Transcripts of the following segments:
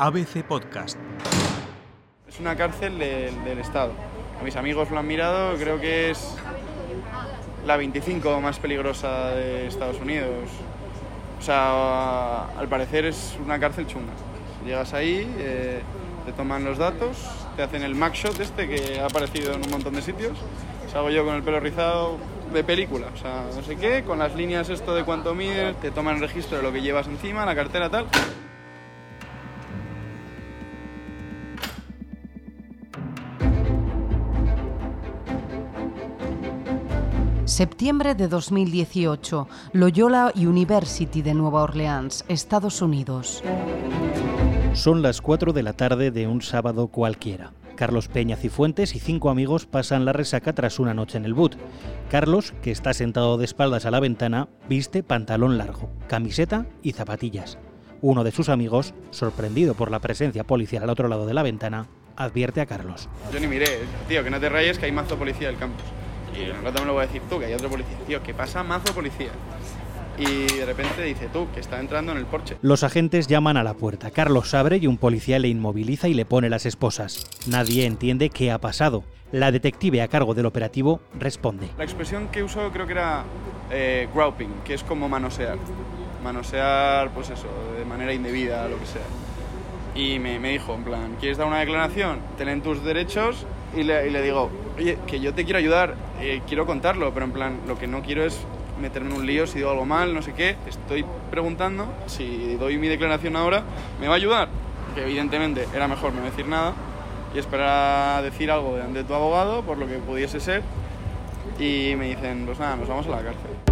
ABC Podcast. Es una cárcel del, Estado. Mis amigos lo han mirado, creo que es la 25 más peligrosa de Estados Unidos. O sea, al parecer es una cárcel chunga. Llegas ahí, eh, te toman los datos, te hacen el shot este que ha aparecido en un montón de sitios. Salgo yo con el pelo rizado de película, o sea, no sé qué, con las líneas esto de cuánto mide, te toman el registro de lo que llevas encima, la cartera tal. Septiembre de 2018, Loyola University de Nueva Orleans, Estados Unidos. Son las 4 de la tarde de un sábado cualquiera. Carlos Peña Cifuentes y cinco amigos pasan la resaca tras una noche en el boot. Carlos, que está sentado de espaldas a la ventana, viste pantalón largo, camiseta y zapatillas. Uno de sus amigos, sorprendido por la presencia policial al otro lado de la ventana, advierte a Carlos. Yo ni miré, tío, que no te rayes que hay mazo policía del campus. Y en un rato me lo voy a decir tú, que hay otro policía. Tío, ¿qué pasa mazo policía? Y de repente dice tú, que está entrando en el porche. Los agentes llaman a la puerta. Carlos abre y un policía le inmoviliza y le pone las esposas. Nadie entiende qué ha pasado. La detective a cargo del operativo responde. La expresión que usó creo que era eh, groping, que es como manosear. Manosear, pues eso, de manera indebida, lo que sea. Y me, me dijo, en plan, ¿quieres dar una declaración? Ten tus derechos y le, y le, digo, oye, que yo te quiero ayudar, eh, quiero contarlo, pero en plan, lo que no quiero es meterme en un lío si digo algo mal, no sé qué. Estoy preguntando si doy mi declaración ahora, ¿me va a ayudar? Que evidentemente era mejor no decir nada y esperar a decir algo de tu abogado, por lo que pudiese ser. Y me dicen, pues nada, nos vamos a la cárcel.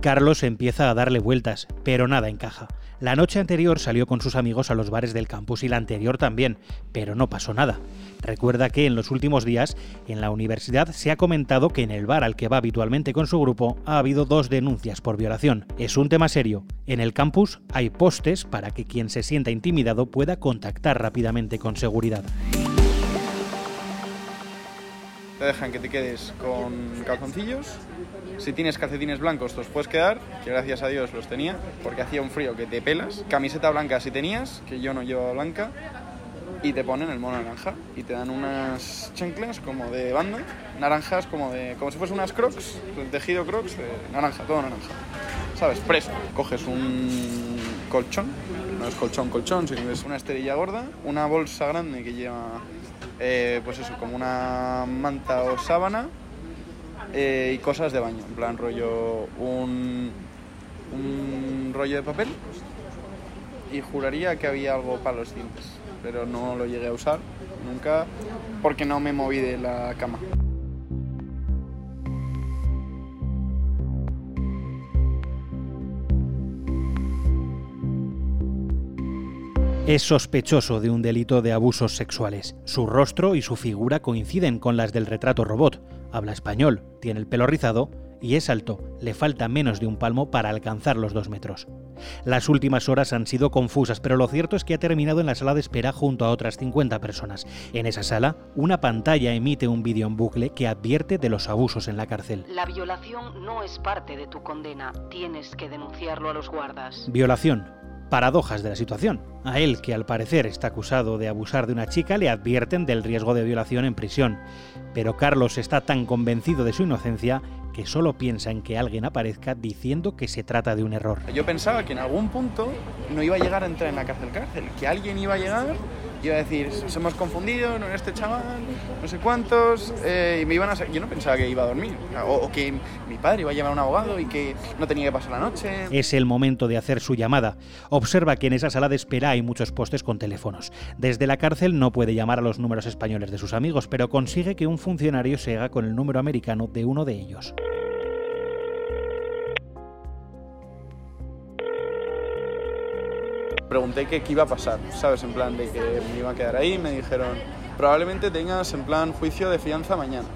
Carlos empieza a darle vueltas, pero nada encaja. La noche anterior salió con sus amigos a los bares del campus y la anterior también, pero no pasó nada. Recuerda que en los últimos días en la universidad se ha comentado que en el bar al que va habitualmente con su grupo ha habido dos denuncias por violación. Es un tema serio. En el campus hay postes para que quien se sienta intimidado pueda contactar rápidamente con seguridad te dejan que te quedes con calzoncillos. Si tienes calcetines blancos, te los puedes quedar, que gracias a Dios los tenía, porque hacía un frío que te pelas. Camiseta blanca si tenías, que yo no llevaba blanca. Y te ponen el mono naranja y te dan unas chanclas como de banda, naranjas como de como si fuesen unas crocs, tejido crocs, naranja, todo naranja. ¿Sabes? Preso. Coges un colchón, no es colchón, colchón, sino es una esterilla gorda, una bolsa grande que lleva eh, pues eso, como una manta o sábana eh, y cosas de baño, en plan rollo un, un rollo de papel y juraría que había algo para los dientes, pero no lo llegué a usar nunca porque no me moví de la cama. Es sospechoso de un delito de abusos sexuales. Su rostro y su figura coinciden con las del retrato robot. Habla español, tiene el pelo rizado y es alto. Le falta menos de un palmo para alcanzar los dos metros. Las últimas horas han sido confusas, pero lo cierto es que ha terminado en la sala de espera junto a otras 50 personas. En esa sala, una pantalla emite un vídeo en bucle que advierte de los abusos en la cárcel. La violación no es parte de tu condena. Tienes que denunciarlo a los guardas. Violación paradojas de la situación. A él, que al parecer está acusado de abusar de una chica, le advierten del riesgo de violación en prisión. Pero Carlos está tan convencido de su inocencia que solo piensa en que alguien aparezca diciendo que se trata de un error. Yo pensaba que en algún punto no iba a llegar a entrar en la cárcel cárcel, que alguien iba a llegar iba a decir, nos hemos confundido, no este chaval, no sé cuántos, eh, y me iban a... Yo no pensaba que iba a dormir, o, que mi padre iba a llevar a un abogado y que no tenía que pasar la noche. Es el momento de hacer su llamada. Observa que en esa sala de espera hay muchos postes con teléfonos. Desde la cárcel no puede llamar a los números españoles de sus amigos, pero consigue que un funcionario se haga con el número americano de uno de ellos. pregunté qué iba a pasar, ¿sabes? En plan de que me iba a quedar ahí, me dijeron, probablemente tengas en plan juicio de fianza mañana,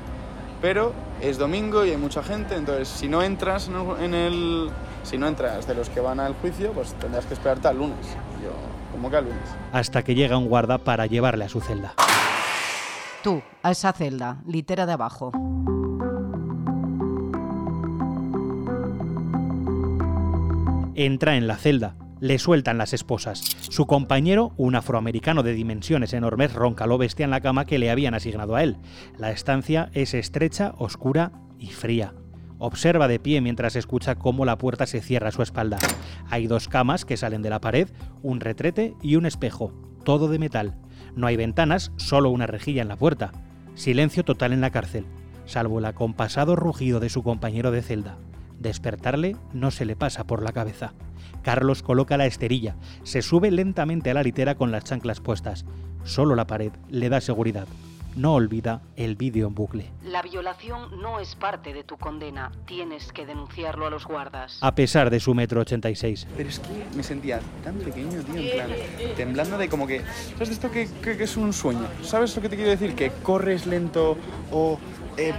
pero es domingo y hay mucha gente, entonces si no entras en el, si no entras de los que van al juicio, pues tendrás que esperarte al lunes. Yo, ¿cómo que al lunes? Hasta que llega un guarda para llevarle a su celda. Tú, a esa celda, litera de abajo. Entra en la celda le sueltan las esposas. Su compañero, un afroamericano de dimensiones enormes, ronca lo bestia en la cama que le habían asignado a él. La estancia es estrecha, oscura y fría. Observa de pie mientras escucha cómo la puerta se cierra a su espalda. Hay dos camas que salen de la pared, un retrete y un espejo, todo de metal. No hay ventanas, solo una rejilla en la puerta. Silencio total en la cárcel, salvo el acompasado rugido de su compañero de celda. Despertarle no se le pasa por la cabeza. Carlos coloca la esterilla, se sube lentamente a la litera con las chanclas puestas. Solo la pared le da seguridad. No olvida el vídeo en bucle. La violación no es parte de tu condena. Tienes que denunciarlo a los guardas. A pesar de su metro 86. Pero es que me sentía tan pequeño, tío, en plan, temblando de como que, ¿sabes esto que, que- que es un sueño? ¿Sabes lo que te quiero decir? Que corres lento o eh,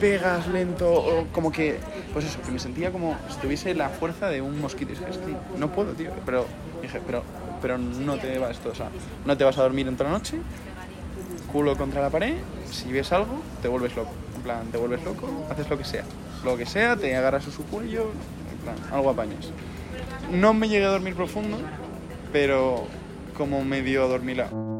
pegas lento o como que, pues eso, que me sentía como si tuviese la fuerza de un mosquito. Y que, es que no puedo, tío, pero dije, pero, pero no te vas, o sea, no te vas a dormir en toda la noche, culo contra la pared, si ves algo, te vuelves loco. En plan, te vuelves loco, haces lo que sea. Lo que sea, te agarras a su cuello, en plan, algo apañas. No me llegué a dormir profundo, pero como medio adormilado.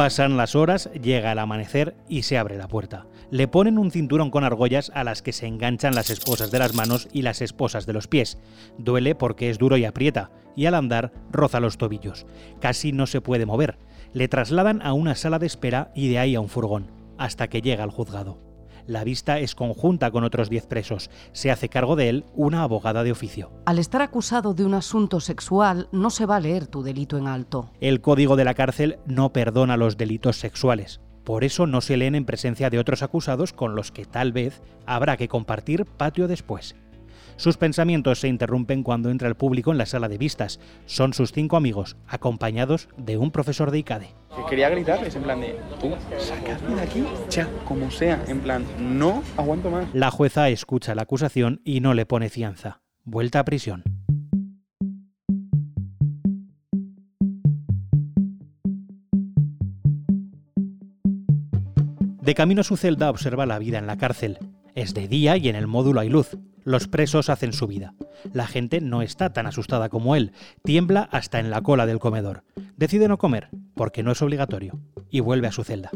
Pasan las horas, llega el amanecer y se abre la puerta. Le ponen un cinturón con argollas a las que se enganchan las esposas de las manos y las esposas de los pies. Duele porque es duro y aprieta, y al andar roza los tobillos. Casi no se puede mover. Le trasladan a una sala de espera y de ahí a un furgón, hasta que llega al juzgado. La vista es conjunta con otros 10 presos. Se hace cargo de él una abogada de oficio. Al estar acusado de un asunto sexual, no se va a leer tu delito en alto. El código de la cárcel no perdona los delitos sexuales. Por eso no se leen en presencia de otros acusados con los que tal vez habrá que compartir patio después. Sus pensamientos se interrumpen cuando entra el público en la sala de vistas. Son sus cinco amigos, acompañados de un profesor de ICADE. Que quería gritarles en plan de, tú, sacadme de aquí, ya, como sea, en plan, no aguanto más. La jueza escucha la acusación y no le pone fianza. Vuelta a prisión. De camino a su celda observa la vida en la cárcel. Es de día y en el módulo hay luz. Los presos hacen su vida. La gente no está tan asustada como él. Tiembla hasta en la cola del comedor. Decide no comer, porque no es obligatorio, y vuelve a su celda.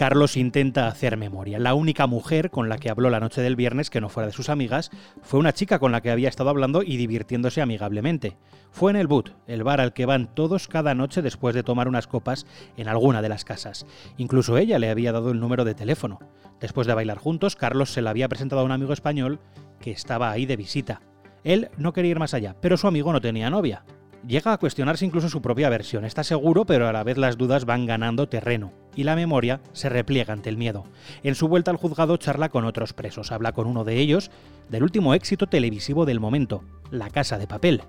Carlos intenta hacer memoria. La única mujer con la que habló la noche del viernes que no fuera de sus amigas fue una chica con la que había estado hablando y divirtiéndose amigablemente. Fue en el Boot, el bar al que van todos cada noche después de tomar unas copas en alguna de las casas. Incluso ella le había dado el número de teléfono. Después de bailar juntos, Carlos se la había presentado a un amigo español que estaba ahí de visita. Él no quería ir más allá, pero su amigo no tenía novia. Llega a cuestionarse incluso su propia versión. Está seguro, pero a la vez las dudas van ganando terreno y la memoria se repliega ante el miedo. En su vuelta al juzgado charla con otros presos. Habla con uno de ellos del último éxito televisivo del momento, La Casa de Papel.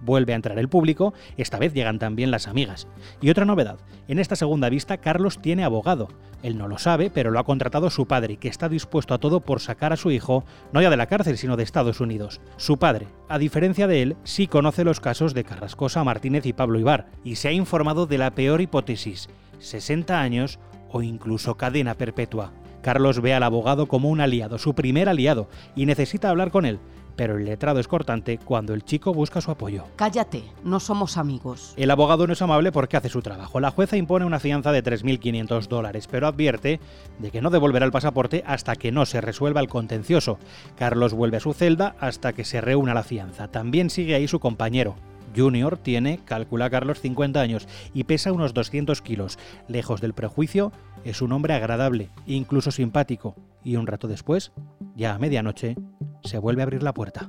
Vuelve a entrar el público, esta vez llegan también las amigas. Y otra novedad, en esta segunda vista Carlos tiene abogado. Él no lo sabe, pero lo ha contratado su padre, que está dispuesto a todo por sacar a su hijo, no ya de la cárcel, sino de Estados Unidos. Su padre, a diferencia de él, sí conoce los casos de Carrascosa, Martínez y Pablo Ibar, y se ha informado de la peor hipótesis, 60 años o incluso cadena perpetua. Carlos ve al abogado como un aliado, su primer aliado, y necesita hablar con él, pero el letrado es cortante cuando el chico busca su apoyo. Cállate, no somos amigos. El abogado no es amable porque hace su trabajo. La jueza impone una fianza de 3.500 dólares, pero advierte de que no devolverá el pasaporte hasta que no se resuelva el contencioso. Carlos vuelve a su celda hasta que se reúna la fianza. También sigue ahí su compañero. Junior tiene, calcula Carlos, 50 años y pesa unos 200 kilos. Lejos del prejuicio, es un hombre agradable, incluso simpático. Y un rato después, ya a medianoche, se vuelve a abrir la puerta.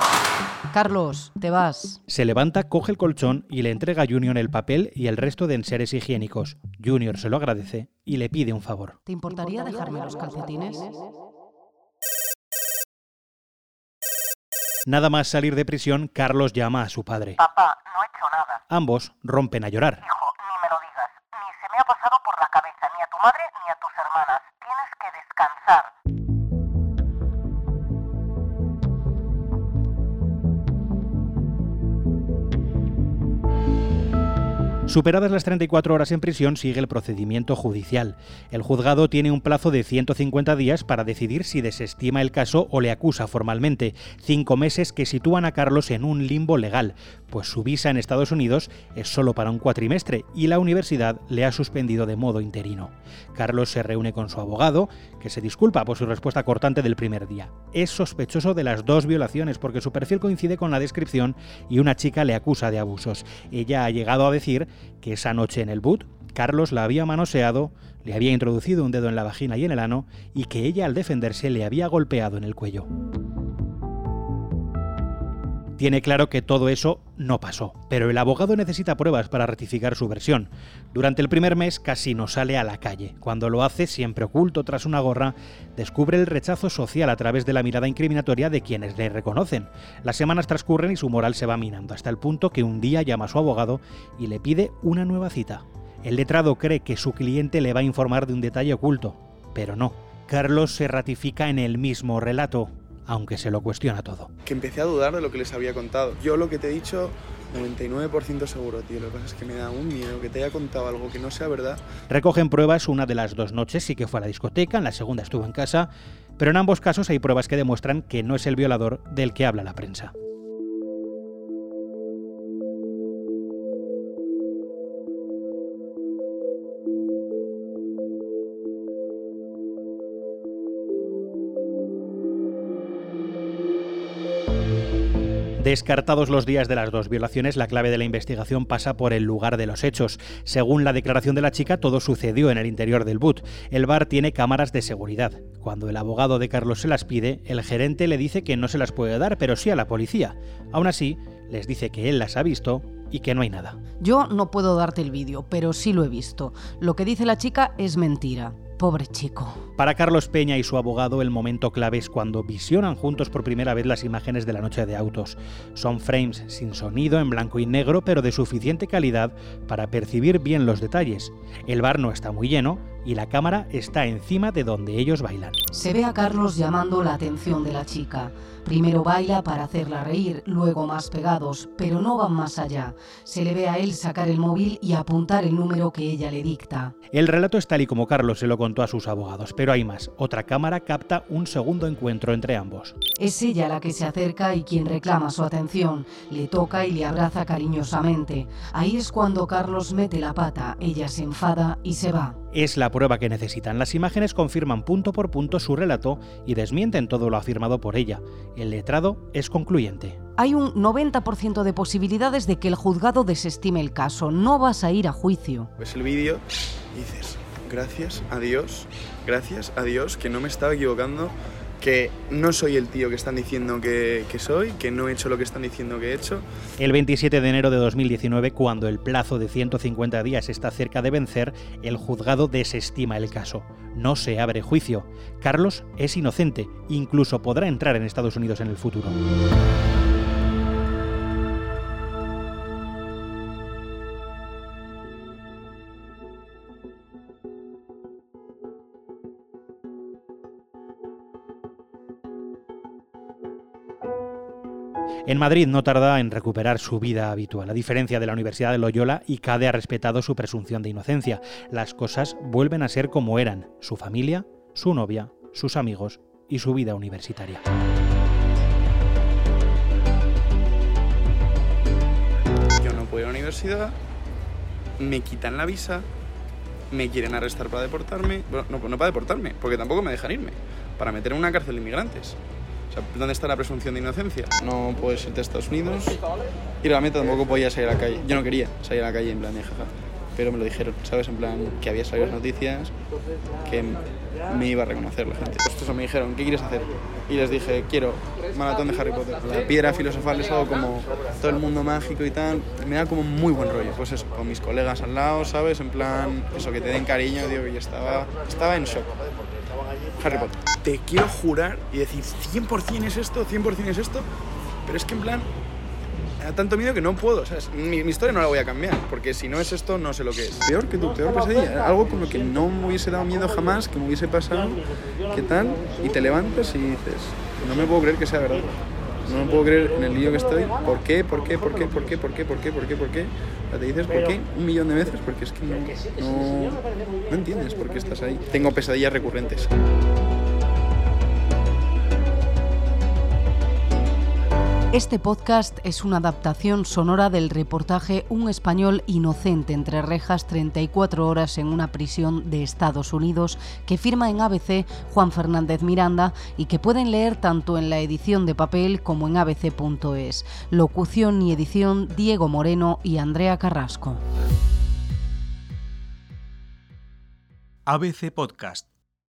Carlos, te vas. Se levanta, coge el colchón y le entrega a Junior el papel y el resto de enseres higiénicos. Junior se lo agradece y le pide un favor. ¿Te importaría dejarme los calcetines? Nada más salir de prisión, Carlos llama a su padre. Papá, no he hecho nada. Ambos rompen a llorar. Superadas las 34 horas en prisión, sigue el procedimiento judicial. El juzgado tiene un plazo de 150 días para decidir si desestima el caso o le acusa formalmente. Cinco meses que sitúan a Carlos en un limbo legal, pues su visa en Estados Unidos es solo para un cuatrimestre y la universidad le ha suspendido de modo interino. Carlos se reúne con su abogado, que se disculpa por su respuesta cortante del primer día. Es sospechoso de las dos violaciones porque su perfil coincide con la descripción y una chica le acusa de abusos. Ella ha llegado a decir que esa noche en el boot Carlos la había manoseado, le había introducido un dedo en la vagina y en el ano y que ella al defenderse le había golpeado en el cuello. Tiene claro que todo eso no pasó, pero el abogado necesita pruebas para ratificar su versión. Durante el primer mes casi no sale a la calle. Cuando lo hace, siempre oculto tras una gorra, descubre el rechazo social a través de la mirada incriminatoria de quienes le reconocen. Las semanas transcurren y su moral se va minando, hasta el punto que un día llama a su abogado y le pide una nueva cita. El letrado cree que su cliente le va a informar de un detalle oculto, pero no. Carlos se ratifica en el mismo relato aunque se lo cuestiona todo. Que empecé a dudar de lo que les había contado. Yo lo que te he dicho, 99% seguro, tío. Lo que pasa es que me da un miedo que te haya contado algo que no sea verdad. Recogen pruebas, una de las dos noches sí que fue a la discoteca, en la segunda estuvo en casa, pero en ambos casos hay pruebas que demuestran que no es el violador del que habla la prensa. Descartados los días de las dos violaciones, la clave de la investigación pasa por el lugar de los hechos. Según la declaración de la chica, todo sucedió en el interior del boot. El bar tiene cámaras de seguridad. Cuando el abogado de Carlos se las pide, el gerente le dice que no se las puede dar, pero sí a la policía. Aún así, les dice que él las ha visto y que no hay nada. Yo no puedo darte el vídeo, pero sí lo he visto. Lo que dice la chica es mentira. Pobre chico. Para Carlos Peña y su abogado el momento clave es cuando visionan juntos por primera vez las imágenes de la noche de autos. Son frames sin sonido, en blanco y negro, pero de suficiente calidad para percibir bien los detalles. El bar no está muy lleno y la cámara está encima de donde ellos bailan. Se ve a Carlos llamando la atención de la chica. Primero baila para hacerla reír, luego más pegados, pero no van más allá. Se le ve a él sacar el móvil y apuntar el número que ella le dicta. El relato es tal y como Carlos se lo contó a sus abogados, pero hay más. Otra cámara capta un segundo encuentro entre ambos. Es ella la que se acerca y quien reclama su atención. Le toca y le abraza cariñosamente. Ahí es cuando Carlos mete la pata, ella se enfada y se va es la prueba que necesitan. Las imágenes confirman punto por punto su relato y desmienten todo lo afirmado por ella. El letrado es concluyente. Hay un 90% de posibilidades de que el juzgado desestime el caso. No vas a ir a juicio. Ves el vídeo y dices, gracias a Dios, gracias a Dios que no me estaba equivocando que no soy el tío que están diciendo que, soy, que no he hecho lo que están diciendo que he hecho. El 27 de enero de 2019, cuando el plazo de 150 días está cerca de vencer, el juzgado desestima el caso. No se abre juicio. Carlos es inocente, incluso podrá entrar en Estados Unidos en el futuro. En Madrid no tarda en recuperar su vida habitual. A diferencia de la Universidad de Loyola, ICADE ha respetado su presunción de inocencia. Las cosas vuelven a ser como eran. Su familia, su novia, sus amigos y su vida universitaria. Yo no puedo ir a la universidad, me quitan la visa, me quieren arrestar para deportarme. Bueno, no, no para deportarme, porque tampoco me dejan irme, para meter en una cárcel de inmigrantes. ¿Dónde está la presunción de inocencia? No puedes irte a Estados Unidos y realmente tampoco podía salir a la calle. Yo no quería salir a la calle en plan de jaja, pero me lo dijeron, ¿sabes? En plan que había salido las noticias, que me iba a reconocer la gente. Pues me dijeron, ¿qué quieres hacer? Y les dije, quiero maratón de Harry Potter. La piedra filosofal es algo como todo el mundo mágico y tal. Me da como muy buen rollo. Pues eso, con mis colegas al lado, ¿sabes? En plan, eso, que te den cariño, digo, y estaba, estaba en shock. Harry Potter. Te quiero jurar y decir 100% es esto, 100% es esto, pero es que en plan, da tanto miedo que no puedo. Mi, historia no la voy a cambiar, porque si no es esto, no sé lo que es. Peor que tu peor pesadilla. Algo con lo que no me hubiese dado miedo jamás, que me hubiese pasado, ¿qué tal? Y te levantas y dices, no me puedo creer que sea verdad. no me puedo creer en el lío que estoy. ¿Por qué? ¿Por qué? ¿Por qué? ¿Por qué? ¿Por qué? ¿Por qué? ¿Por qué? ¿Por qué? te dices por qué un millón de veces porque es que no, no, no entiendes por qué estás ahí. Tengo pesadillas recurrentes. Este podcast es una adaptación sonora del reportaje Un español inocente entre rejas 34 horas en una prisión de Estados Unidos que firma en ABC Juan Fernández Miranda y que pueden leer tanto en la edición de papel como en abc.es. Locución y edición Diego Moreno y Andrea Carrasco. ABC Podcast